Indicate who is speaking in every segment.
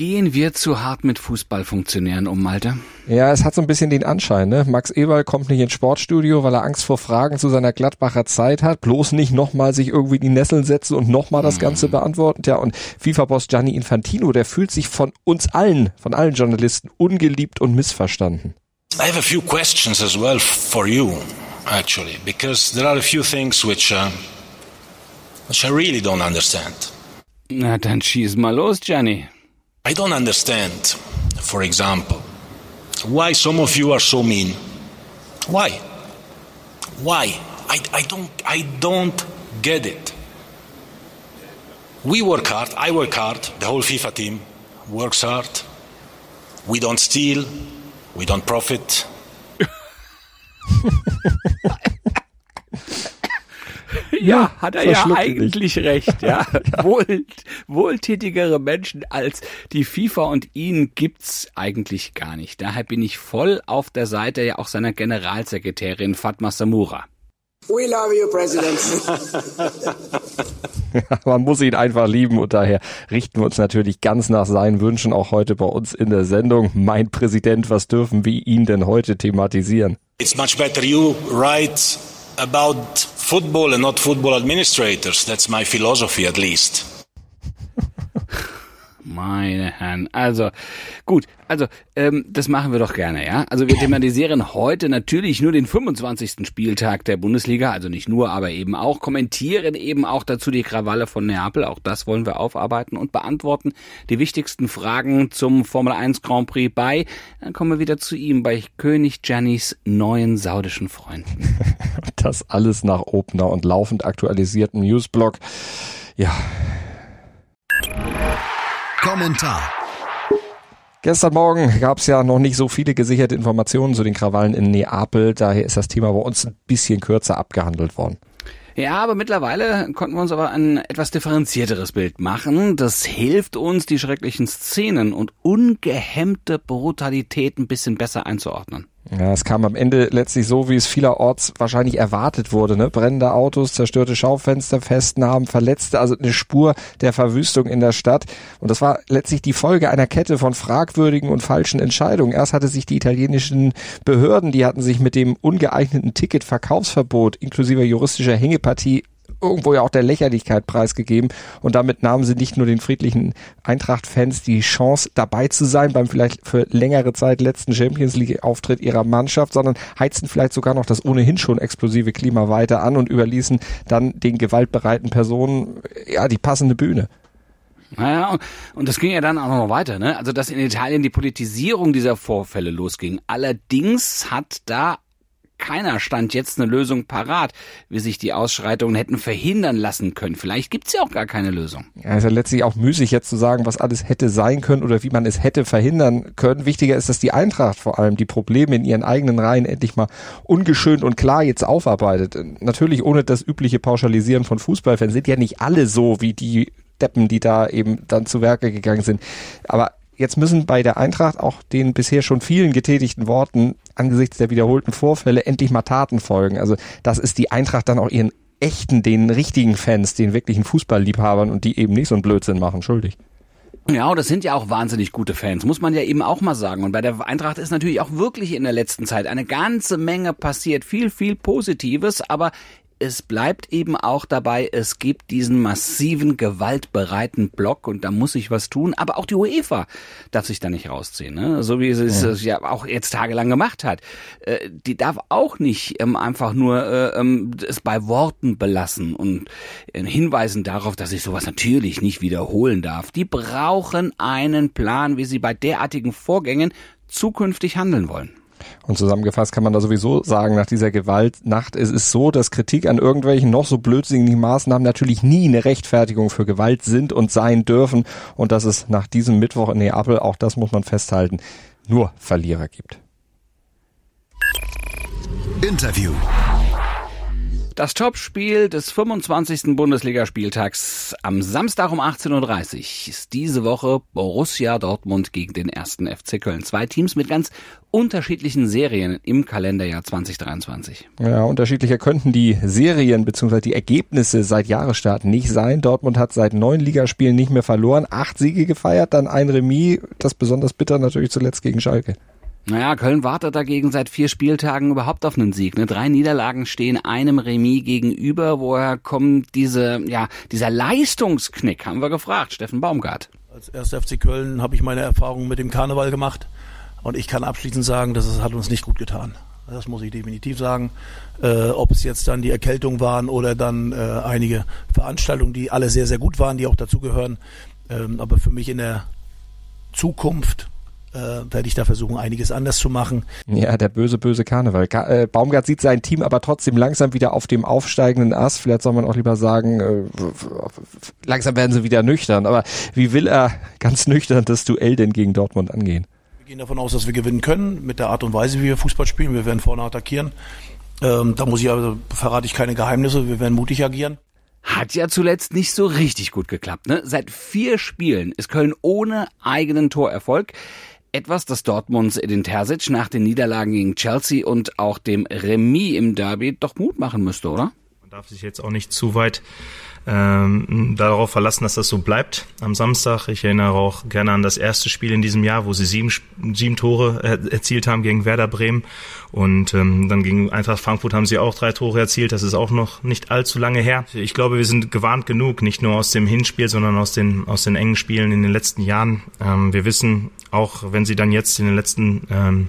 Speaker 1: Gehen wir zu hart mit Fußballfunktionären um, Malte?
Speaker 2: Ja, es hat so ein bisschen den Anschein, ne? Max Eberl kommt nicht ins Sportstudio, weil er Angst vor Fragen zu seiner Gladbacher Zeit hat. Bloß nicht nochmal sich irgendwie die Nesseln setzen und nochmal das Ganze mhm. beantworten. Ja, und FIFA-Boss Gianni Infantino, der fühlt sich von uns allen, von allen Journalisten ungeliebt und missverstanden.
Speaker 3: I have a few questions as well for you, actually, because there are a few things which, uh, which I really don't understand.
Speaker 1: Na, dann schieß mal los, Gianni.
Speaker 3: I don't understand, for example, why some of you are so mean. Why? Why? I, I don't I don't get it. We work hard, I work hard, the whole FIFA team works hard. We don't steal, we don't profit.
Speaker 1: ja, hat er ja eigentlich nicht. recht, ja. ja. Wohl, wohltätigere Menschen als die FIFA und ihn gibt's eigentlich gar nicht. Daher bin ich voll auf der Seite ja auch seiner Generalsekretärin Fatma Samura.
Speaker 4: We love you, President.
Speaker 2: Man muss ihn einfach lieben und daher richten wir uns natürlich ganz nach seinen Wünschen auch heute bei uns in der Sendung. Mein Präsident, was dürfen wir ihn denn heute thematisieren?
Speaker 3: It's much better you write about football and not football administrators. That's my philosophy at least.
Speaker 1: Meine Herren. Also, gut. Also, ähm, das machen wir doch gerne, ja? Also, wir thematisieren heute natürlich nur den 25. Spieltag der Bundesliga. Also nicht nur, aber eben auch. Kommentieren eben auch dazu die Krawalle von Neapel. Auch das wollen wir aufarbeiten und beantworten die wichtigsten Fragen zum Formel 1 Grand Prix bei. Dann kommen wir wieder zu ihm, bei König Giannis neuen saudischen Freunden.
Speaker 2: Das alles nach Opener und laufend aktualisierten Newsblog. Ja,
Speaker 5: Kommentar.
Speaker 2: Gestern Morgen gab es ja noch nicht so viele gesicherte Informationen zu den Krawallen in Neapel. Daher ist das Thema bei uns ein bisschen kürzer abgehandelt worden.
Speaker 1: Ja, aber mittlerweile konnten wir uns aber ein etwas differenzierteres Bild machen. Das hilft uns, die schrecklichen Szenen und ungehemmte Brutalität ein bisschen besser einzuordnen.
Speaker 2: Ja, es kam am Ende letztlich so, wie es vielerorts wahrscheinlich erwartet wurde. Ne? Brennende Autos, zerstörte Schaufenster, Festnahmen, Verletzte, also eine Spur der Verwüstung in der Stadt. Und das war letztlich die Folge einer Kette von fragwürdigen und falschen Entscheidungen. Erst hatte sich die italienischen Behörden, die hatten sich mit dem ungeeigneten Ticketverkaufsverbot inklusive juristischer Hängepartie irgendwo ja auch der Lächerlichkeit preisgegeben. Und damit nahmen sie nicht nur den friedlichen Eintracht-Fans die Chance, dabei zu sein beim vielleicht für längere Zeit letzten Champions League-Auftritt ihrer Mannschaft, sondern heizten vielleicht sogar noch das ohnehin schon explosive Klima weiter an und überließen dann den gewaltbereiten Personen ja die passende Bühne.
Speaker 1: Naja, und das ging ja dann auch noch weiter, ne? Also, dass in Italien die Politisierung dieser Vorfälle losging. Allerdings hat da keiner stand jetzt eine Lösung parat, wie sich die Ausschreitungen hätten verhindern lassen können. Vielleicht gibt's ja auch gar keine Lösung.
Speaker 2: Ja, ist ja letztlich auch müßig jetzt zu sagen, was alles hätte sein können oder wie man es hätte verhindern können. Wichtiger ist, dass die Eintracht vor allem die Probleme in ihren eigenen Reihen endlich mal ungeschönt und klar jetzt aufarbeitet. Natürlich ohne das übliche Pauschalisieren von Fußballfans sind ja nicht alle so wie die Deppen, die da eben dann zu Werke gegangen sind. Aber jetzt müssen bei der Eintracht auch den bisher schon vielen getätigten Worten angesichts der wiederholten Vorfälle endlich mal Taten folgen. Also das ist die Eintracht dann auch ihren echten, den richtigen Fans, den wirklichen Fußballliebhabern und die eben nicht so einen Blödsinn machen, schuldig.
Speaker 1: Ja, das sind ja auch wahnsinnig gute Fans, muss man ja eben auch mal sagen. Und bei der Eintracht ist natürlich auch wirklich in der letzten Zeit eine ganze Menge passiert. Viel, viel Positives, aber es bleibt eben auch dabei, es gibt diesen massiven, gewaltbereiten Block und da muss sich was tun. Aber auch die UEFA darf sich da nicht rausziehen, ne? so wie sie es ja. ja auch jetzt tagelang gemacht hat. Äh, die darf auch nicht ähm, einfach nur äh, ähm, es bei Worten belassen und äh, hinweisen darauf, dass sich sowas natürlich nicht wiederholen darf. Die brauchen einen Plan, wie sie bei derartigen Vorgängen zukünftig handeln wollen.
Speaker 2: Und zusammengefasst kann man da sowieso sagen, nach dieser Gewaltnacht, es ist so, dass Kritik an irgendwelchen noch so blödsinnigen Maßnahmen natürlich nie eine Rechtfertigung für Gewalt sind und sein dürfen und dass es nach diesem Mittwoch in Neapel, auch das muss man festhalten, nur Verlierer gibt.
Speaker 5: Interview.
Speaker 1: Das Topspiel des 25. Bundesligaspieltags am Samstag um 18.30 Uhr ist diese Woche Borussia Dortmund gegen den ersten FC Köln. Zwei Teams mit ganz unterschiedlichen Serien im Kalenderjahr 2023.
Speaker 2: Ja, unterschiedlicher könnten die Serien bzw. die Ergebnisse seit Jahresstart nicht sein. Dortmund hat seit neun Ligaspielen nicht mehr verloren, acht Siege gefeiert, dann ein Remis, das besonders bitter natürlich zuletzt gegen Schalke.
Speaker 1: Naja, Köln wartet dagegen seit vier Spieltagen überhaupt auf einen Sieg. Ne? Drei Niederlagen stehen einem Remis gegenüber. Woher kommt diese, ja, dieser Leistungsknick, haben wir gefragt, Steffen Baumgart.
Speaker 5: Als erster FC Köln habe ich meine Erfahrungen mit dem Karneval gemacht und ich kann abschließend sagen, dass es hat uns nicht gut getan. Das muss ich definitiv sagen. Äh, ob es jetzt dann die Erkältung waren oder dann äh, einige Veranstaltungen, die alle sehr, sehr gut waren, die auch dazugehören. Ähm, aber für mich in der Zukunft äh, werde ich da versuchen, einiges anders zu machen.
Speaker 2: Ja, der böse, böse Karneval. Ka äh, Baumgart sieht sein Team aber trotzdem langsam wieder auf dem aufsteigenden Ast. Vielleicht soll man auch lieber sagen, äh, langsam werden sie wieder nüchtern. Aber wie will er ganz nüchtern das Duell denn gegen Dortmund angehen?
Speaker 5: Wir gehen davon aus, dass wir gewinnen können mit der Art und Weise, wie wir Fußball spielen. Wir werden vorne attackieren. Ähm, da muss ich also, verrate ich keine Geheimnisse. Wir werden mutig agieren.
Speaker 1: Hat ja zuletzt nicht so richtig gut geklappt. Ne? Seit vier Spielen ist Köln ohne eigenen Torerfolg. Etwas, das Dortmunds Edin Terzic nach den Niederlagen gegen Chelsea und auch dem Remis im Derby doch Mut machen müsste, oder?
Speaker 6: Man darf sich jetzt auch nicht zu weit ähm, darauf verlassen, dass das so bleibt am Samstag. Ich erinnere auch gerne an das erste Spiel in diesem Jahr, wo sie sieben, sieben Tore er, erzielt haben gegen Werder Bremen. Und ähm, dann gegen Eintracht Frankfurt haben sie auch drei Tore erzielt. Das ist auch noch nicht allzu lange her. Ich glaube, wir sind gewarnt genug, nicht nur aus dem Hinspiel, sondern aus den, aus den engen Spielen in den letzten Jahren. Ähm, wir wissen, auch wenn sie dann jetzt in den letzten ähm,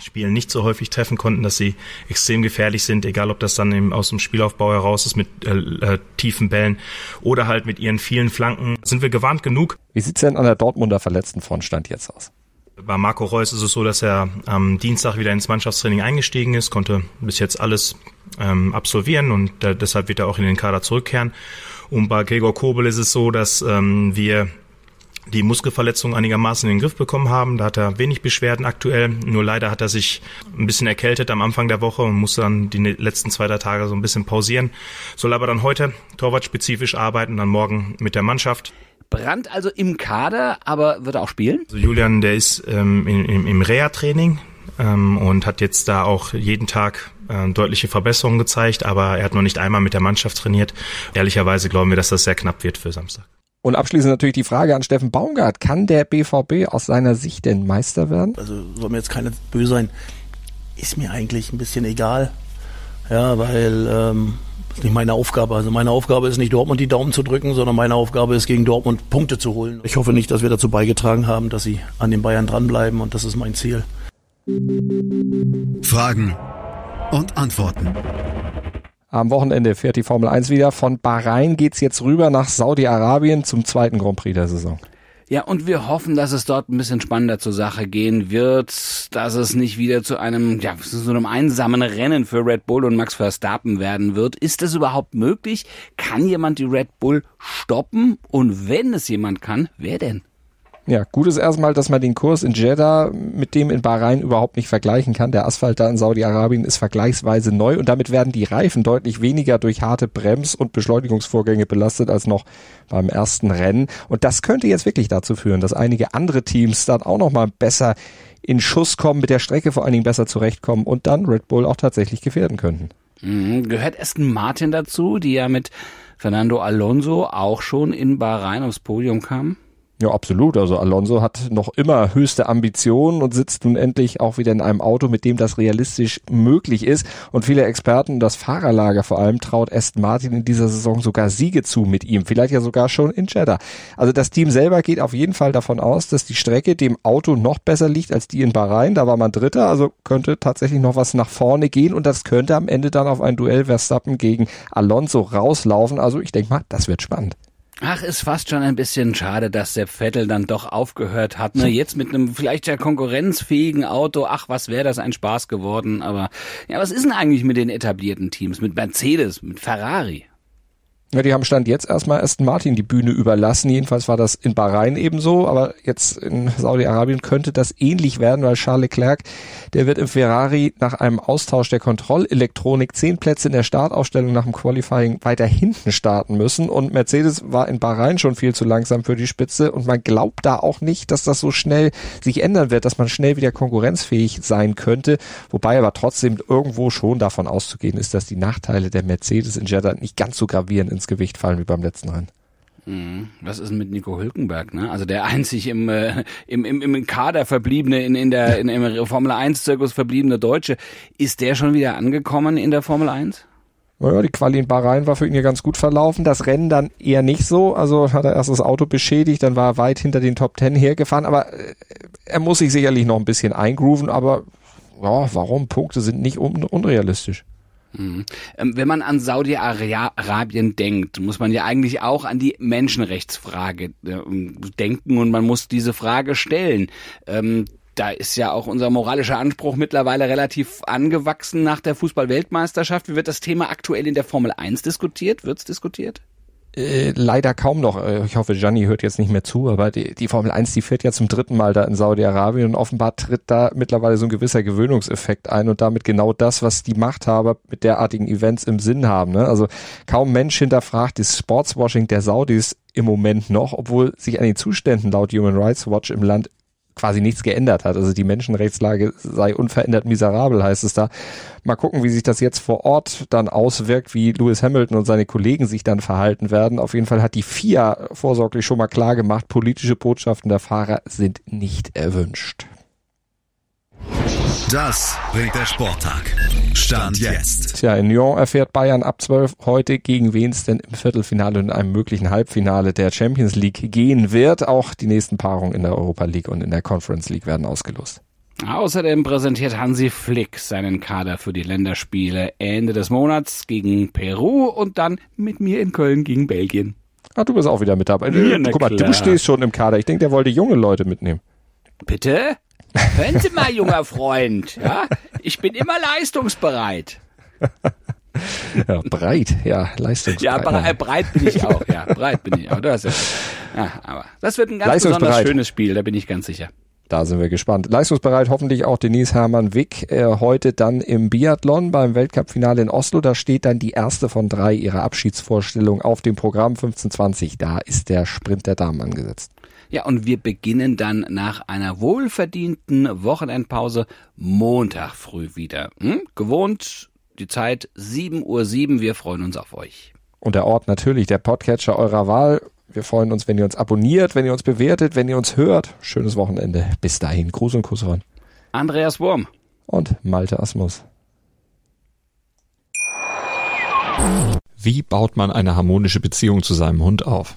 Speaker 6: Spielen nicht so häufig treffen konnten, dass sie extrem gefährlich sind, egal ob das dann eben aus dem Spielaufbau heraus ist mit äh, äh, tiefen Bällen oder halt mit ihren vielen Flanken. Sind wir gewarnt genug?
Speaker 2: Wie sieht's denn an der Dortmunder verletzten Frontstand jetzt aus?
Speaker 6: Bei Marco Reus ist es so, dass er am Dienstag wieder ins Mannschaftstraining eingestiegen ist, konnte bis jetzt alles ähm, absolvieren und äh, deshalb wird er auch in den Kader zurückkehren. Und bei Gregor Kobel ist es so, dass ähm, wir die Muskelverletzung einigermaßen in den Griff bekommen haben. Da hat er wenig Beschwerden aktuell. Nur leider hat er sich ein bisschen erkältet am Anfang der Woche und musste dann die letzten zwei, drei Tage so ein bisschen pausieren. Soll aber dann heute torwartspezifisch arbeiten, dann morgen mit der Mannschaft.
Speaker 1: Brandt also im Kader, aber wird er auch spielen?
Speaker 6: Also Julian, der ist ähm, im, im Reha-Training ähm, und hat jetzt da auch jeden Tag äh, deutliche Verbesserungen gezeigt, aber er hat noch nicht einmal mit der Mannschaft trainiert. Ehrlicherweise glauben wir, dass das sehr knapp wird für Samstag.
Speaker 2: Und abschließend natürlich die Frage an Steffen Baumgart. Kann der BVB aus seiner Sicht denn Meister werden?
Speaker 5: Also soll mir jetzt keine böse sein. Ist mir eigentlich ein bisschen egal. Ja, weil ähm, ist nicht meine Aufgabe. Also meine Aufgabe ist nicht Dortmund die Daumen zu drücken, sondern meine Aufgabe ist gegen Dortmund Punkte zu holen. Ich hoffe nicht, dass wir dazu beigetragen haben, dass sie an den Bayern dranbleiben und das ist mein Ziel.
Speaker 7: Fragen und Antworten.
Speaker 2: Am Wochenende fährt die Formel 1 wieder. Von Bahrain geht's jetzt rüber nach Saudi-Arabien zum zweiten Grand Prix der Saison.
Speaker 1: Ja, und wir hoffen, dass es dort ein bisschen spannender zur Sache gehen wird, dass es nicht wieder zu einem, ja, so einem einsamen Rennen für Red Bull und Max Verstappen werden wird. Ist das überhaupt möglich? Kann jemand die Red Bull stoppen? Und wenn es jemand kann, wer denn?
Speaker 2: Ja, gut ist erstmal, dass man den Kurs in Jeddah mit dem in Bahrain überhaupt nicht vergleichen kann. Der Asphalt da in Saudi-Arabien ist vergleichsweise neu und damit werden die Reifen deutlich weniger durch harte Brems- und Beschleunigungsvorgänge belastet als noch beim ersten Rennen. Und das könnte jetzt wirklich dazu führen, dass einige andere Teams dann auch noch mal besser in Schuss kommen, mit der Strecke vor allen Dingen besser zurechtkommen und dann Red Bull auch tatsächlich gefährden könnten.
Speaker 1: Mhm. Gehört Aston Martin dazu, die ja mit Fernando Alonso auch schon in Bahrain aufs Podium kamen?
Speaker 2: Ja, absolut. Also Alonso hat noch immer höchste Ambitionen und sitzt nun endlich auch wieder in einem Auto, mit dem das realistisch möglich ist. Und viele Experten, das Fahrerlager vor allem, traut Aston Martin in dieser Saison sogar Siege zu mit ihm. Vielleicht ja sogar schon in Jeddah. Also das Team selber geht auf jeden Fall davon aus, dass die Strecke dem Auto noch besser liegt als die in Bahrain. Da war man Dritter, also könnte tatsächlich noch was nach vorne gehen und das könnte am Ende dann auf ein Duell Verstappen gegen Alonso rauslaufen. Also ich denke mal, das wird spannend.
Speaker 1: Ach, ist fast schon ein bisschen schade, dass Sepp Vettel dann doch aufgehört hat. Ne? Jetzt mit einem vielleicht ja konkurrenzfähigen Auto. Ach, was wäre das ein Spaß geworden. Aber ja, was ist denn eigentlich mit den etablierten Teams? Mit Mercedes, mit Ferrari?
Speaker 2: Ja, die haben Stand jetzt erstmal Aston Martin die Bühne überlassen. Jedenfalls war das in Bahrain ebenso, aber jetzt in Saudi-Arabien könnte das ähnlich werden, weil Charles Leclerc, der wird im Ferrari nach einem Austausch der Kontrollelektronik zehn Plätze in der Startaufstellung nach dem Qualifying weiter hinten starten müssen. Und Mercedes war in Bahrain schon viel zu langsam für die Spitze und man glaubt da auch nicht, dass das so schnell sich ändern wird, dass man schnell wieder konkurrenzfähig sein könnte. Wobei aber trotzdem irgendwo schon davon auszugehen ist, dass die Nachteile der Mercedes in Jeddah nicht ganz so gravierend ins Gewicht fallen wie beim letzten Rennen.
Speaker 1: Mhm. Was ist mit Nico Hülkenberg, ne? Also der einzig im, äh, im, im, im Kader verbliebene, in, in der in, im Formel 1 Zirkus verbliebene Deutsche, ist der schon wieder angekommen in der Formel 1?
Speaker 2: Naja, die Quali in Bahrain war für ihn ja ganz gut verlaufen. Das Rennen dann eher nicht so. Also hat er erst das Auto beschädigt, dann war er weit hinter den Top Ten hergefahren. Aber äh, er muss sich sicherlich noch ein bisschen eingrooven. Aber ja, warum? Punkte sind nicht un unrealistisch.
Speaker 1: Mhm. Ähm, wenn man an Saudi-Arabien denkt, muss man ja eigentlich auch an die Menschenrechtsfrage äh, denken und man muss diese Frage stellen. Ähm, da ist ja auch unser moralischer Anspruch mittlerweile relativ angewachsen nach der Fußball-Weltmeisterschaft. Wie wird das Thema aktuell in der Formel 1 diskutiert? Wird es diskutiert?
Speaker 2: Äh, leider kaum noch. Äh, ich hoffe, Gianni hört jetzt nicht mehr zu, aber die, die Formel 1, die fährt ja zum dritten Mal da in Saudi-Arabien und offenbar tritt da mittlerweile so ein gewisser Gewöhnungseffekt ein und damit genau das, was die Machthaber mit derartigen Events im Sinn haben. Ne? Also kaum Mensch hinterfragt das Sportswashing der Saudis im Moment noch, obwohl sich an den Zuständen laut Human Rights Watch im Land quasi nichts geändert hat. Also die Menschenrechtslage sei unverändert miserabel, heißt es da. Mal gucken, wie sich das jetzt vor Ort dann auswirkt, wie Lewis Hamilton und seine Kollegen sich dann verhalten werden. Auf jeden Fall hat die FIA vorsorglich schon mal klar gemacht, politische Botschaften der Fahrer sind nicht erwünscht.
Speaker 7: Das bringt der Sporttag. Stand jetzt.
Speaker 2: Tja, in Lyon erfährt Bayern ab 12 heute, gegen wen es denn im Viertelfinale und in einem möglichen Halbfinale der Champions League gehen wird. Auch die nächsten Paarungen in der Europa League und in der Conference League werden ausgelost.
Speaker 1: Außerdem präsentiert Hansi Flick seinen Kader für die Länderspiele Ende des Monats gegen Peru und dann mit mir in Köln gegen Belgien.
Speaker 2: Ah, du bist auch wieder mit dabei.
Speaker 1: Ja,
Speaker 2: Guck mal, du stehst schon im Kader. Ich denke, der wollte junge Leute mitnehmen.
Speaker 1: Bitte? Hören Sie mal, junger Freund, ja? Ich bin immer leistungsbereit.
Speaker 2: ja, breit, ja, leistungsbereit.
Speaker 1: Ja, bre breit bin ich auch, ja, breit bin ich auch. Das, ist, ja, aber das wird ein ganz besonders schönes Spiel, da bin ich ganz sicher.
Speaker 2: Da sind wir gespannt. Leistungsbereit hoffentlich auch Denise Hermann Wick äh, heute dann im Biathlon beim Weltcup-Finale in Oslo. Da steht dann die erste von drei ihrer Abschiedsvorstellungen auf dem Programm 1520. Da ist der Sprint der Damen angesetzt.
Speaker 1: Ja, und wir beginnen dann nach einer wohlverdienten Wochenendpause Montag früh wieder. Hm? Gewohnt die Zeit 7.07 Uhr. Wir freuen uns auf euch.
Speaker 2: Und der Ort natürlich, der Podcatcher eurer Wahl. Wir freuen uns, wenn ihr uns abonniert, wenn ihr uns bewertet, wenn ihr uns hört. Schönes Wochenende. Bis dahin. Gruß und Kuss ran.
Speaker 1: Andreas Wurm.
Speaker 2: Und Malte Asmus. Wie baut man eine harmonische Beziehung zu seinem Hund auf?